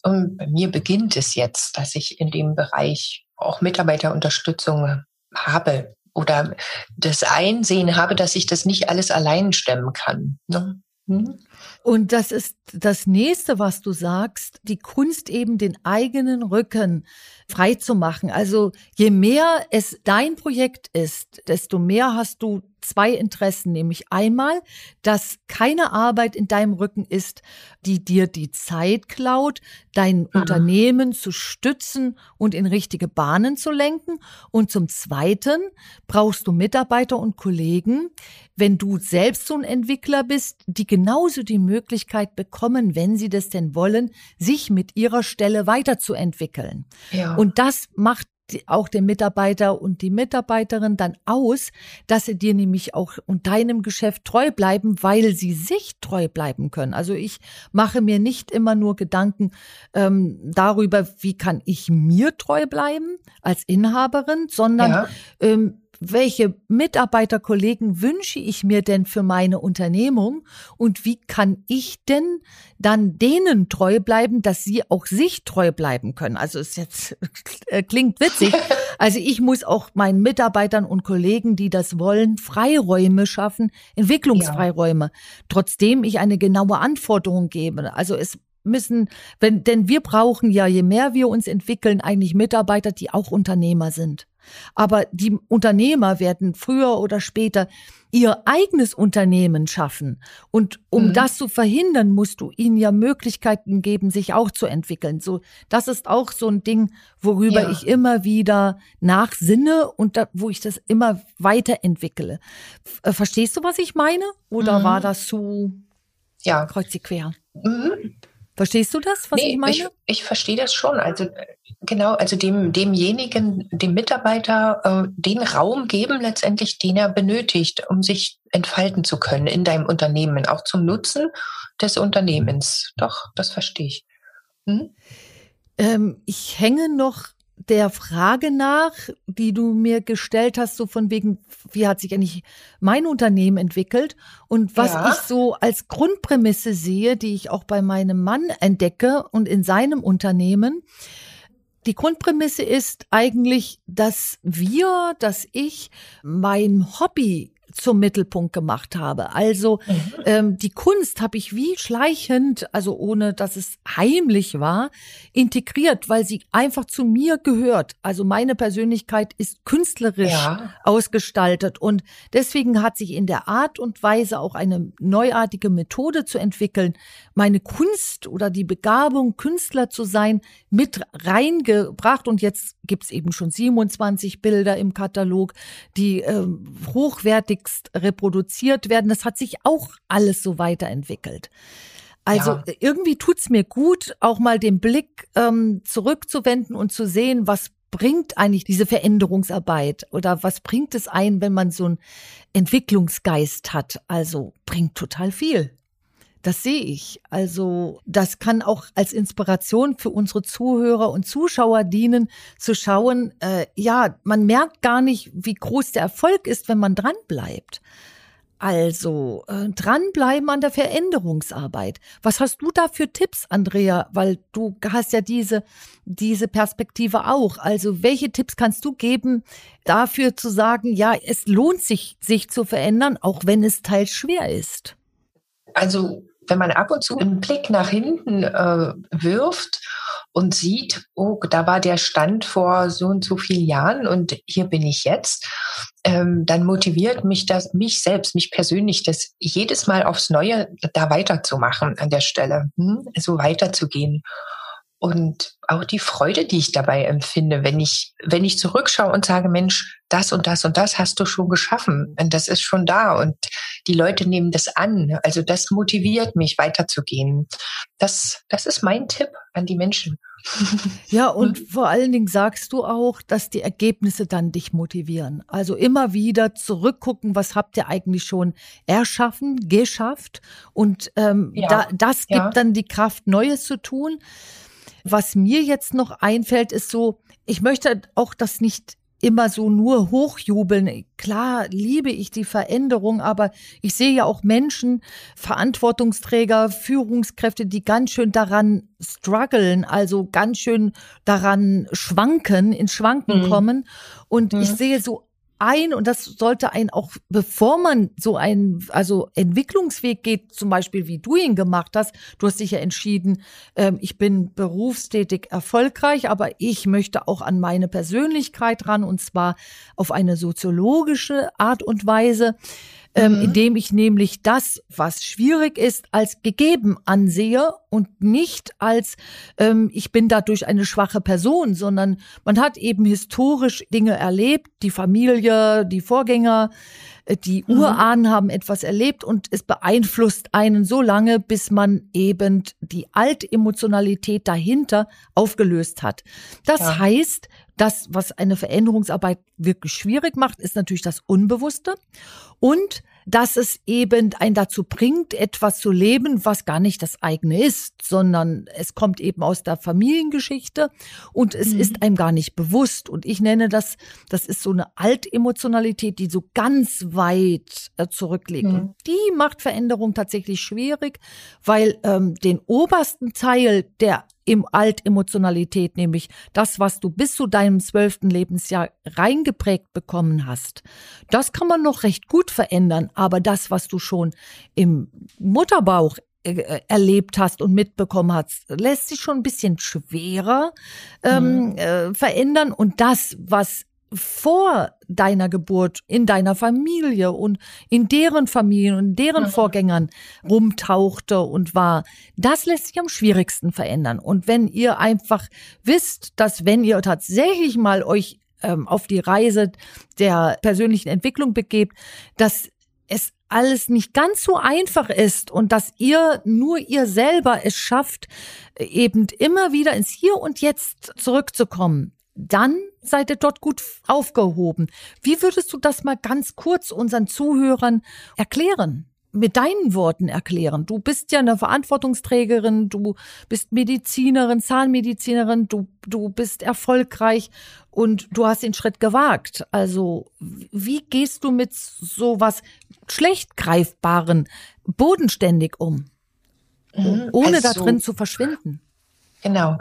Und bei mir beginnt es jetzt, dass ich in dem Bereich auch Mitarbeiterunterstützung habe oder das Einsehen habe, dass ich das nicht alles allein stemmen kann. Ne? Hm? Und das ist das nächste, was du sagst, die Kunst eben den eigenen Rücken frei zu machen. Also je mehr es dein Projekt ist, desto mehr hast du zwei Interessen, nämlich einmal, dass keine Arbeit in deinem Rücken ist, die dir die Zeit klaut, dein mhm. Unternehmen zu stützen und in richtige Bahnen zu lenken. Und zum Zweiten brauchst du Mitarbeiter und Kollegen, wenn du selbst so ein Entwickler bist, die genauso die Möglichkeit bekommen, wenn sie das denn wollen, sich mit ihrer Stelle weiterzuentwickeln. Ja. Und das macht auch den Mitarbeiter und die Mitarbeiterin dann aus, dass sie dir nämlich auch und deinem Geschäft treu bleiben, weil sie sich treu bleiben können. Also ich mache mir nicht immer nur Gedanken ähm, darüber, wie kann ich mir treu bleiben als Inhaberin, sondern ja. ähm, welche Mitarbeiterkollegen wünsche ich mir denn für meine Unternehmung und wie kann ich denn dann denen treu bleiben, dass sie auch sich treu bleiben können? Also es jetzt (laughs) äh, klingt witzig. Also ich muss auch meinen Mitarbeitern und Kollegen, die das wollen, Freiräume schaffen, Entwicklungsfreiräume. Ja. Trotzdem ich eine genaue Anforderung gebe. Also es müssen, wenn, denn wir brauchen ja, je mehr wir uns entwickeln, eigentlich Mitarbeiter, die auch Unternehmer sind. Aber die Unternehmer werden früher oder später ihr eigenes Unternehmen schaffen. Und um mhm. das zu verhindern, musst du ihnen ja Möglichkeiten geben, sich auch zu entwickeln. So, das ist auch so ein Ding, worüber ja. ich immer wieder nachsinne und da, wo ich das immer weiterentwickle. Äh, verstehst du, was ich meine? Oder mhm. war das zu ja. kreuzig quer? Mhm. Verstehst du das, was nee, ich meine? Ich, ich verstehe das schon. Also genau, also dem demjenigen, dem Mitarbeiter äh, den Raum geben letztendlich, den er benötigt, um sich entfalten zu können in deinem Unternehmen, auch zum Nutzen des Unternehmens. Doch, das verstehe ich. Hm? Ähm, ich hänge noch der Frage nach, die du mir gestellt hast, so von wegen, wie hat sich eigentlich mein Unternehmen entwickelt und was ja. ich so als Grundprämisse sehe, die ich auch bei meinem Mann entdecke und in seinem Unternehmen. Die Grundprämisse ist eigentlich, dass wir, dass ich mein Hobby zum Mittelpunkt gemacht habe. Also mhm. ähm, die Kunst habe ich wie schleichend, also ohne dass es heimlich war, integriert, weil sie einfach zu mir gehört. Also meine Persönlichkeit ist künstlerisch ja. ausgestaltet und deswegen hat sich in der Art und Weise auch eine neuartige Methode zu entwickeln, meine Kunst oder die Begabung, Künstler zu sein, mit reingebracht. Und jetzt gibt's eben schon 27 Bilder im Katalog, die äh, hochwertigst reproduziert werden. Das hat sich auch alles so weiterentwickelt. Also ja. irgendwie tut's mir gut, auch mal den Blick ähm, zurückzuwenden und zu sehen, was bringt eigentlich diese Veränderungsarbeit oder was bringt es ein, wenn man so einen Entwicklungsgeist hat? Also bringt total viel. Das sehe ich. Also das kann auch als Inspiration für unsere Zuhörer und Zuschauer dienen, zu schauen, äh, ja, man merkt gar nicht, wie groß der Erfolg ist, wenn man dran bleibt. Also äh, dranbleiben an der Veränderungsarbeit. Was hast du da für Tipps, Andrea? Weil du hast ja diese diese Perspektive auch. Also welche Tipps kannst du geben, dafür zu sagen, ja, es lohnt sich, sich zu verändern, auch wenn es teils schwer ist? Also wenn man ab und zu einen Blick nach hinten äh, wirft und sieht, oh, da war der Stand vor so und so vielen Jahren und hier bin ich jetzt, ähm, dann motiviert mich das, mich selbst, mich persönlich, das jedes Mal aufs Neue da weiterzumachen an der Stelle, hm? so weiterzugehen und auch die Freude, die ich dabei empfinde, wenn ich, wenn ich zurückschaue und sage, Mensch, das und das und das hast du schon geschaffen und das ist schon da und die Leute nehmen das an. Also das motiviert mich weiterzugehen. Das, das ist mein Tipp an die Menschen. (laughs) Ja, und vor allen Dingen sagst du auch, dass die Ergebnisse dann dich motivieren. Also immer wieder zurückgucken, was habt ihr eigentlich schon erschaffen, geschafft. Und ähm, ja, da, das gibt ja. dann die Kraft, Neues zu tun. Was mir jetzt noch einfällt, ist so, ich möchte auch das nicht immer so nur hochjubeln. Klar liebe ich die Veränderung, aber ich sehe ja auch Menschen, Verantwortungsträger, Führungskräfte, die ganz schön daran strugglen, also ganz schön daran schwanken, ins Schwanken mhm. kommen. Und mhm. ich sehe so ein und das sollte ein auch, bevor man so einen, also Entwicklungsweg geht, zum Beispiel wie du ihn gemacht hast, du hast dich ja entschieden, ähm, ich bin berufstätig erfolgreich, aber ich möchte auch an meine Persönlichkeit ran und zwar auf eine soziologische Art und Weise ähm, mhm. indem ich nämlich das, was schwierig ist, als gegeben ansehe und nicht als ähm, ich bin dadurch eine schwache Person, sondern man hat eben historisch Dinge erlebt, die Familie, die Vorgänger, äh, die mhm. Urahnen haben etwas erlebt und es beeinflusst einen so lange, bis man eben die Altemotionalität dahinter aufgelöst hat. Das ja. heißt, das, was eine Veränderungsarbeit wirklich schwierig macht, ist natürlich das Unbewusste und dass es eben einen dazu bringt, etwas zu leben, was gar nicht das eigene ist, sondern es kommt eben aus der Familiengeschichte und es mhm. ist einem gar nicht bewusst. Und ich nenne das, das ist so eine Altemotionalität, die so ganz weit äh, zurückliegt. Mhm. Und die macht Veränderung tatsächlich schwierig, weil ähm, den obersten Teil der im Altemotionalität, nämlich das, was du bis zu deinem zwölften Lebensjahr reingeprägt bekommen hast. Das kann man noch recht gut verändern, aber das, was du schon im Mutterbauch äh, erlebt hast und mitbekommen hast, lässt sich schon ein bisschen schwerer ähm, mhm. äh, verändern. Und das, was vor deiner Geburt in deiner Familie und in deren Familien und deren mhm. Vorgängern rumtauchte und war, das lässt sich am schwierigsten verändern. Und wenn ihr einfach wisst, dass wenn ihr tatsächlich mal euch ähm, auf die Reise der persönlichen Entwicklung begebt, dass es alles nicht ganz so einfach ist und dass ihr nur ihr selber es schafft, eben immer wieder ins Hier und Jetzt zurückzukommen dann seid ihr dort gut aufgehoben. Wie würdest du das mal ganz kurz unseren Zuhörern erklären? Mit deinen Worten erklären. Du bist ja eine Verantwortungsträgerin, du bist Medizinerin, Zahnmedizinerin, du, du bist erfolgreich und du hast den Schritt gewagt. Also, wie gehst du mit sowas schlecht greifbaren bodenständig um? Mhm. Ohne also, da drin zu verschwinden. Genau.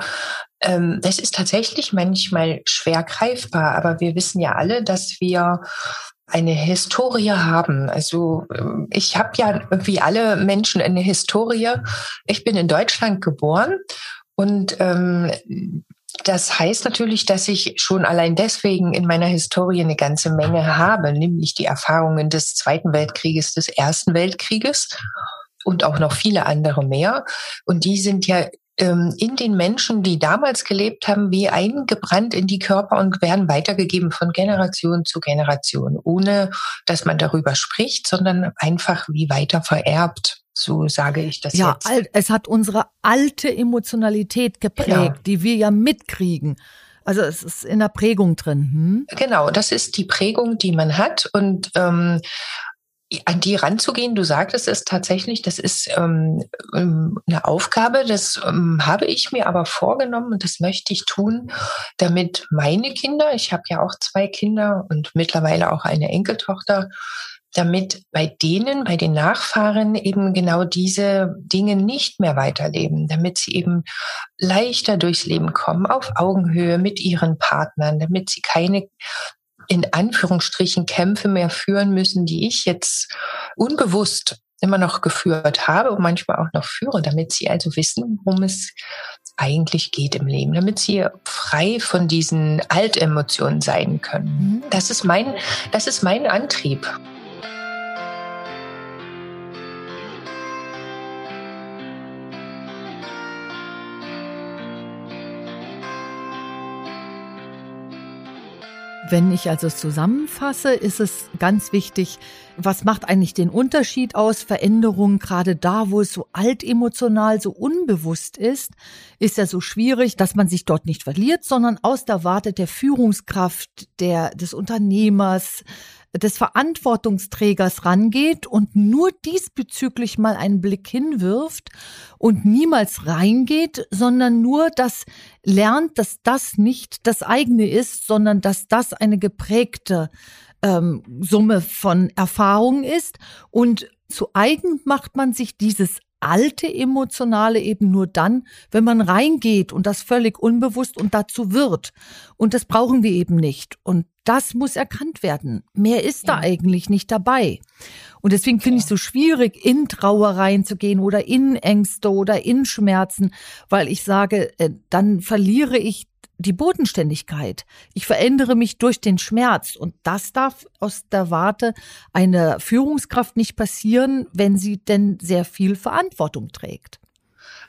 Ähm, das ist tatsächlich manchmal schwer greifbar, aber wir wissen ja alle, dass wir eine Historie haben. Also ähm, ich habe ja wie alle Menschen eine Historie. Ich bin in Deutschland geboren und ähm, das heißt natürlich, dass ich schon allein deswegen in meiner Historie eine ganze Menge habe, nämlich die Erfahrungen des Zweiten Weltkrieges, des Ersten Weltkrieges und auch noch viele andere mehr. Und die sind ja in den Menschen, die damals gelebt haben, wie eingebrannt in die Körper und werden weitergegeben von Generation zu Generation, ohne dass man darüber spricht, sondern einfach wie weiter vererbt. So sage ich das ja, jetzt. Ja, es hat unsere alte Emotionalität geprägt, genau. die wir ja mitkriegen. Also es ist in der Prägung drin. Hm? Genau, das ist die Prägung, die man hat. Und ähm, an die ranzugehen, du sagtest es tatsächlich, das ist ähm, ähm, eine Aufgabe, das ähm, habe ich mir aber vorgenommen und das möchte ich tun, damit meine Kinder, ich habe ja auch zwei Kinder und mittlerweile auch eine Enkeltochter, damit bei denen, bei den Nachfahren eben genau diese Dinge nicht mehr weiterleben, damit sie eben leichter durchs Leben kommen, auf Augenhöhe mit ihren Partnern, damit sie keine in Anführungsstrichen Kämpfe mehr führen müssen, die ich jetzt unbewusst immer noch geführt habe und manchmal auch noch führe, damit sie also wissen, worum es eigentlich geht im Leben, damit sie frei von diesen Altemotionen sein können. Mhm. Das ist mein, das ist mein Antrieb. Wenn ich also zusammenfasse, ist es ganz wichtig, was macht eigentlich den Unterschied aus? Veränderungen, gerade da, wo es so altemotional, so unbewusst ist, ist ja so schwierig, dass man sich dort nicht verliert, sondern aus der Warte der Führungskraft, der, des Unternehmers, des Verantwortungsträgers rangeht und nur diesbezüglich mal einen Blick hinwirft und niemals reingeht, sondern nur das lernt, dass das nicht das eigene ist, sondern dass das eine geprägte ähm, Summe von Erfahrungen ist und zu eigen macht man sich dieses alte Emotionale eben nur dann, wenn man reingeht und das völlig unbewusst und dazu wird. Und das brauchen wir eben nicht. Und das muss erkannt werden. Mehr ist ja. da eigentlich nicht dabei. Und deswegen finde ich es so schwierig, in Trauer reinzugehen oder in Ängste oder in Schmerzen, weil ich sage, äh, dann verliere ich die Bodenständigkeit. Ich verändere mich durch den Schmerz. Und das darf aus der Warte einer Führungskraft nicht passieren, wenn sie denn sehr viel Verantwortung trägt.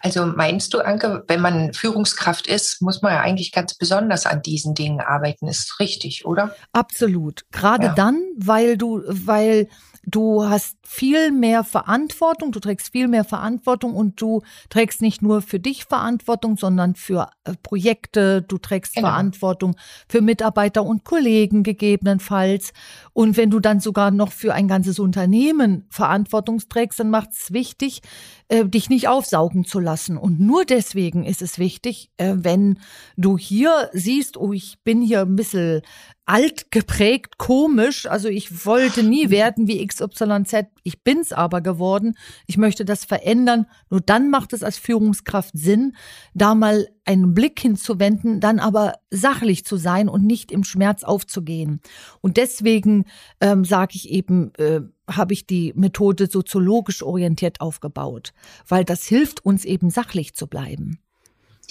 Also meinst du, Anke, wenn man Führungskraft ist, muss man ja eigentlich ganz besonders an diesen Dingen arbeiten, ist richtig, oder? Absolut. Gerade ja. dann, weil du, weil Du hast viel mehr Verantwortung, du trägst viel mehr Verantwortung und du trägst nicht nur für dich Verantwortung, sondern für äh, Projekte, du trägst genau. Verantwortung für Mitarbeiter und Kollegen gegebenenfalls. Und wenn du dann sogar noch für ein ganzes Unternehmen Verantwortung trägst, dann macht es wichtig, äh, dich nicht aufsaugen zu lassen. Und nur deswegen ist es wichtig, äh, wenn du hier siehst, oh, ich bin hier ein bisschen alt geprägt, komisch. Also ich wollte nie werden wie XYZ. Ich bin's aber geworden. Ich möchte das verändern. Nur dann macht es als Führungskraft Sinn, da mal einen Blick hinzuwenden, dann aber sachlich zu sein und nicht im Schmerz aufzugehen. Und deswegen ähm, sage ich eben, äh, habe ich die Methode soziologisch orientiert aufgebaut, weil das hilft uns eben sachlich zu bleiben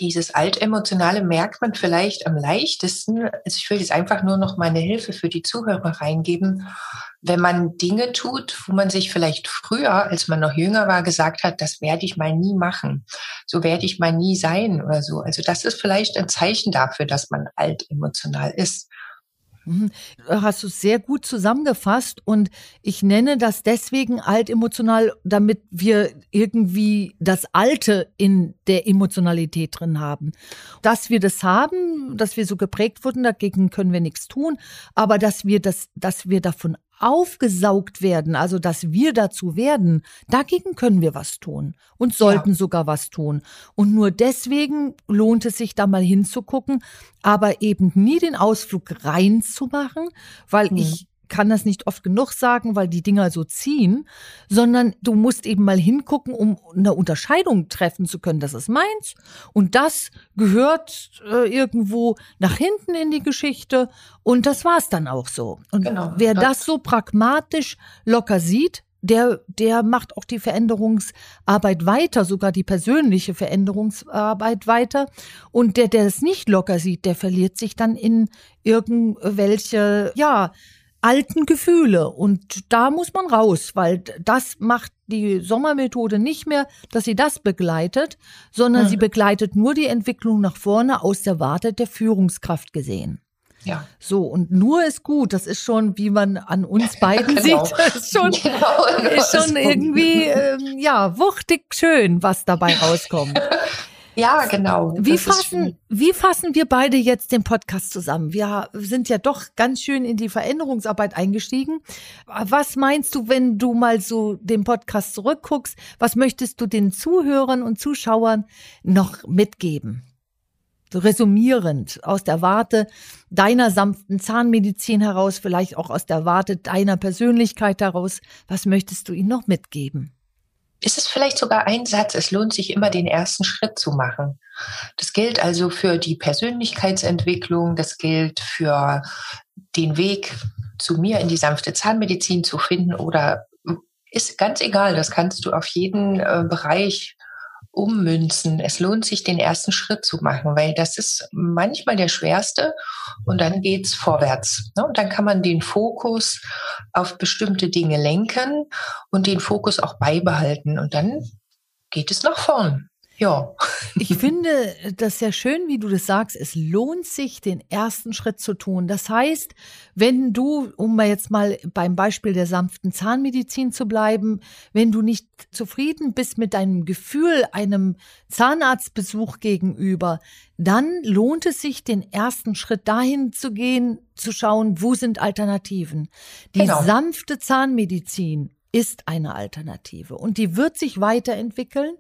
dieses Altemotionale merkt man vielleicht am leichtesten. Also ich will jetzt einfach nur noch meine Hilfe für die Zuhörer reingeben. Wenn man Dinge tut, wo man sich vielleicht früher, als man noch jünger war, gesagt hat, das werde ich mal nie machen. So werde ich mal nie sein oder so. Also das ist vielleicht ein Zeichen dafür, dass man altemotional ist. Mhm. Hast du sehr gut zusammengefasst und ich nenne das deswegen altemotional, damit wir irgendwie das Alte in der Emotionalität drin haben. Dass wir das haben, dass wir so geprägt wurden, dagegen können wir nichts tun, aber dass wir das, dass wir davon aufgesaugt werden, also dass wir dazu werden, dagegen können wir was tun und sollten ja. sogar was tun. Und nur deswegen lohnt es sich da mal hinzugucken, aber eben nie den Ausflug reinzumachen, weil mhm. ich kann das nicht oft genug sagen, weil die Dinger so ziehen, sondern du musst eben mal hingucken, um eine Unterscheidung treffen zu können. Das ist meins und das gehört äh, irgendwo nach hinten in die Geschichte und das war's dann auch so. Und genau. wer das so pragmatisch locker sieht, der, der macht auch die Veränderungsarbeit weiter, sogar die persönliche Veränderungsarbeit weiter. Und der, der es nicht locker sieht, der verliert sich dann in irgendwelche, ja, alten Gefühle. Und da muss man raus, weil das macht die Sommermethode nicht mehr, dass sie das begleitet, sondern mhm. sie begleitet nur die Entwicklung nach vorne aus der Warte der Führungskraft gesehen. Ja. So, und nur ist gut. Das ist schon, wie man an uns beiden (laughs) genau. sieht, ist schon, (laughs) genau, ist schon irgendwie, ähm, ja, wuchtig schön, was dabei rauskommt. (laughs) Ja, genau. Wie fassen, wie fassen wir beide jetzt den Podcast zusammen? Wir sind ja doch ganz schön in die Veränderungsarbeit eingestiegen. Was meinst du, wenn du mal so den Podcast zurückguckst? Was möchtest du den Zuhörern und Zuschauern noch mitgeben? resumierend aus der Warte deiner sanften Zahnmedizin heraus, vielleicht auch aus der Warte deiner Persönlichkeit heraus, was möchtest du ihnen noch mitgeben? Ist es vielleicht sogar ein Satz, es lohnt sich immer den ersten Schritt zu machen. Das gilt also für die Persönlichkeitsentwicklung, das gilt für den Weg zu mir in die sanfte Zahnmedizin zu finden oder ist ganz egal, das kannst du auf jeden äh, Bereich ummünzen. Es lohnt sich, den ersten Schritt zu machen, weil das ist manchmal der schwerste und dann geht's vorwärts. Ne? Und dann kann man den Fokus auf bestimmte Dinge lenken und den Fokus auch beibehalten und dann geht es nach vorn. Ja. (laughs) Ich finde das sehr schön, wie du das sagst. Es lohnt sich, den ersten Schritt zu tun. Das heißt, wenn du, um mal jetzt mal beim Beispiel der sanften Zahnmedizin zu bleiben, wenn du nicht zufrieden bist mit deinem Gefühl einem Zahnarztbesuch gegenüber, dann lohnt es sich, den ersten Schritt dahin zu gehen, zu schauen, wo sind Alternativen. Die genau. sanfte Zahnmedizin ist eine Alternative und die wird sich weiterentwickeln.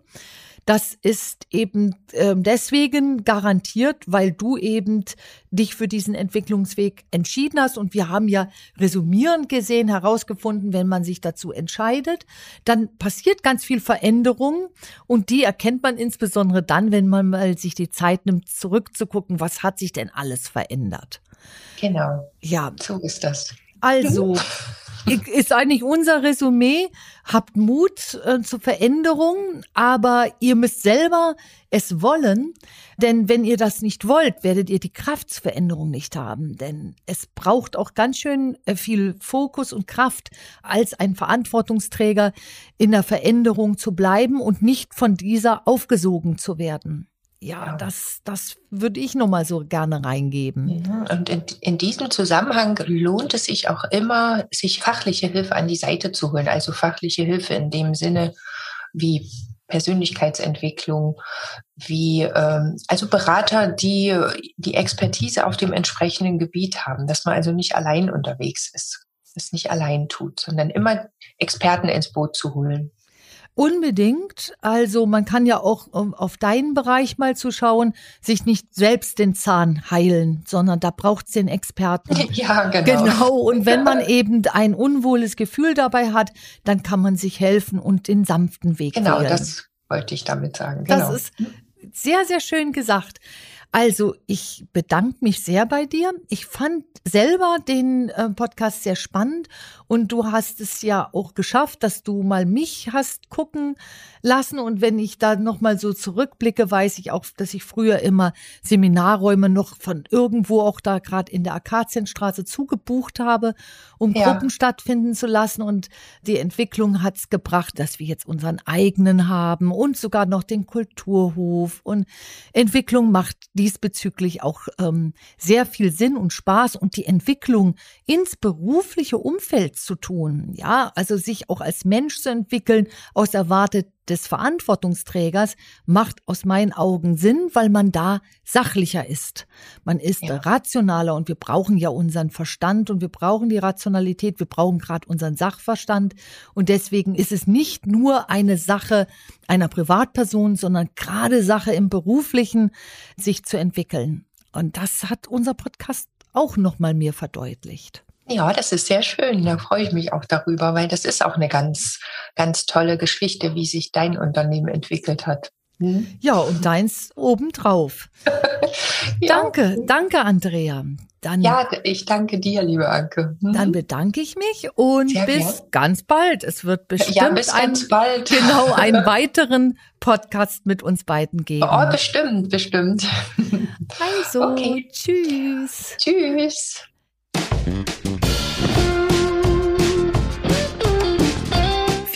Das ist eben äh, deswegen garantiert, weil du eben dich für diesen Entwicklungsweg entschieden hast. Und wir haben ja resumierend gesehen, herausgefunden, wenn man sich dazu entscheidet, dann passiert ganz viel Veränderung. Und die erkennt man insbesondere dann, wenn man mal sich die Zeit nimmt, zurückzugucken, was hat sich denn alles verändert. Genau. Ja. So ist das. Also, ist eigentlich unser Resümee. Habt Mut äh, zur Veränderung, aber ihr müsst selber es wollen. Denn wenn ihr das nicht wollt, werdet ihr die Kraftsveränderung nicht haben. Denn es braucht auch ganz schön äh, viel Fokus und Kraft, als ein Verantwortungsträger in der Veränderung zu bleiben und nicht von dieser aufgesogen zu werden ja, das, das würde ich nochmal so gerne reingeben. Ja, und in, in, diesem Zusammenhang lohnt es sich auch immer, sich fachliche Hilfe an die Seite zu holen. Also fachliche Hilfe in dem Sinne wie Persönlichkeitsentwicklung, wie ähm, also Berater, die die Expertise auf dem entsprechenden Gebiet haben, dass man also nicht allein unterwegs ist, es nicht allein tut, sondern immer Experten ins Boot zu holen. Unbedingt. Also man kann ja auch, um auf deinen Bereich mal zu schauen, sich nicht selbst den Zahn heilen, sondern da braucht es den Experten. (laughs) Ja, genau. Genau. Und wenn man eben ein unwohles Gefühl dabei hat, dann kann man sich helfen und den sanften Weg Genau, wählen. das wollte ich damit sagen. Genau. Das ist sehr, sehr schön gesagt. Also, ich bedanke mich sehr bei dir. Ich fand selber den äh, Podcast sehr spannend und du hast es ja auch geschafft, dass du mal mich hast gucken lassen und wenn ich da noch mal so zurückblicke, weiß ich auch, dass ich früher immer Seminarräume noch von irgendwo auch da gerade in der Akazienstraße zugebucht habe, um ja. Gruppen stattfinden zu lassen und die Entwicklung hat's gebracht, dass wir jetzt unseren eigenen haben und sogar noch den Kulturhof und Entwicklung macht diesbezüglich auch ähm, sehr viel Sinn und Spaß und die Entwicklung ins berufliche Umfeld zu tun. Ja, also sich auch als Mensch zu entwickeln aus der Warte des Verantwortungsträgers macht aus meinen Augen Sinn, weil man da sachlicher ist. Man ist ja. rationaler und wir brauchen ja unseren Verstand und wir brauchen die Rationalität, wir brauchen gerade unseren Sachverstand und deswegen ist es nicht nur eine Sache einer Privatperson, sondern gerade Sache im beruflichen, sich zu entwickeln. Und das hat unser Podcast auch noch mal mir verdeutlicht. Ja, das ist sehr schön. Da freue ich mich auch darüber, weil das ist auch eine ganz, ganz tolle Geschichte, wie sich dein Unternehmen entwickelt hat. Hm? Ja, und deins obendrauf. (laughs) ja. Danke, danke, Andrea. Dann, ja, ich danke dir, liebe Anke. Mhm. Dann bedanke ich mich und Sehr bis gern. ganz bald. Es wird bestimmt ja, bis ein, ganz bald. genau einen (laughs) weiteren Podcast mit uns beiden geben. Oh, bestimmt, bestimmt. Also, (laughs) okay. tschüss. Tschüss.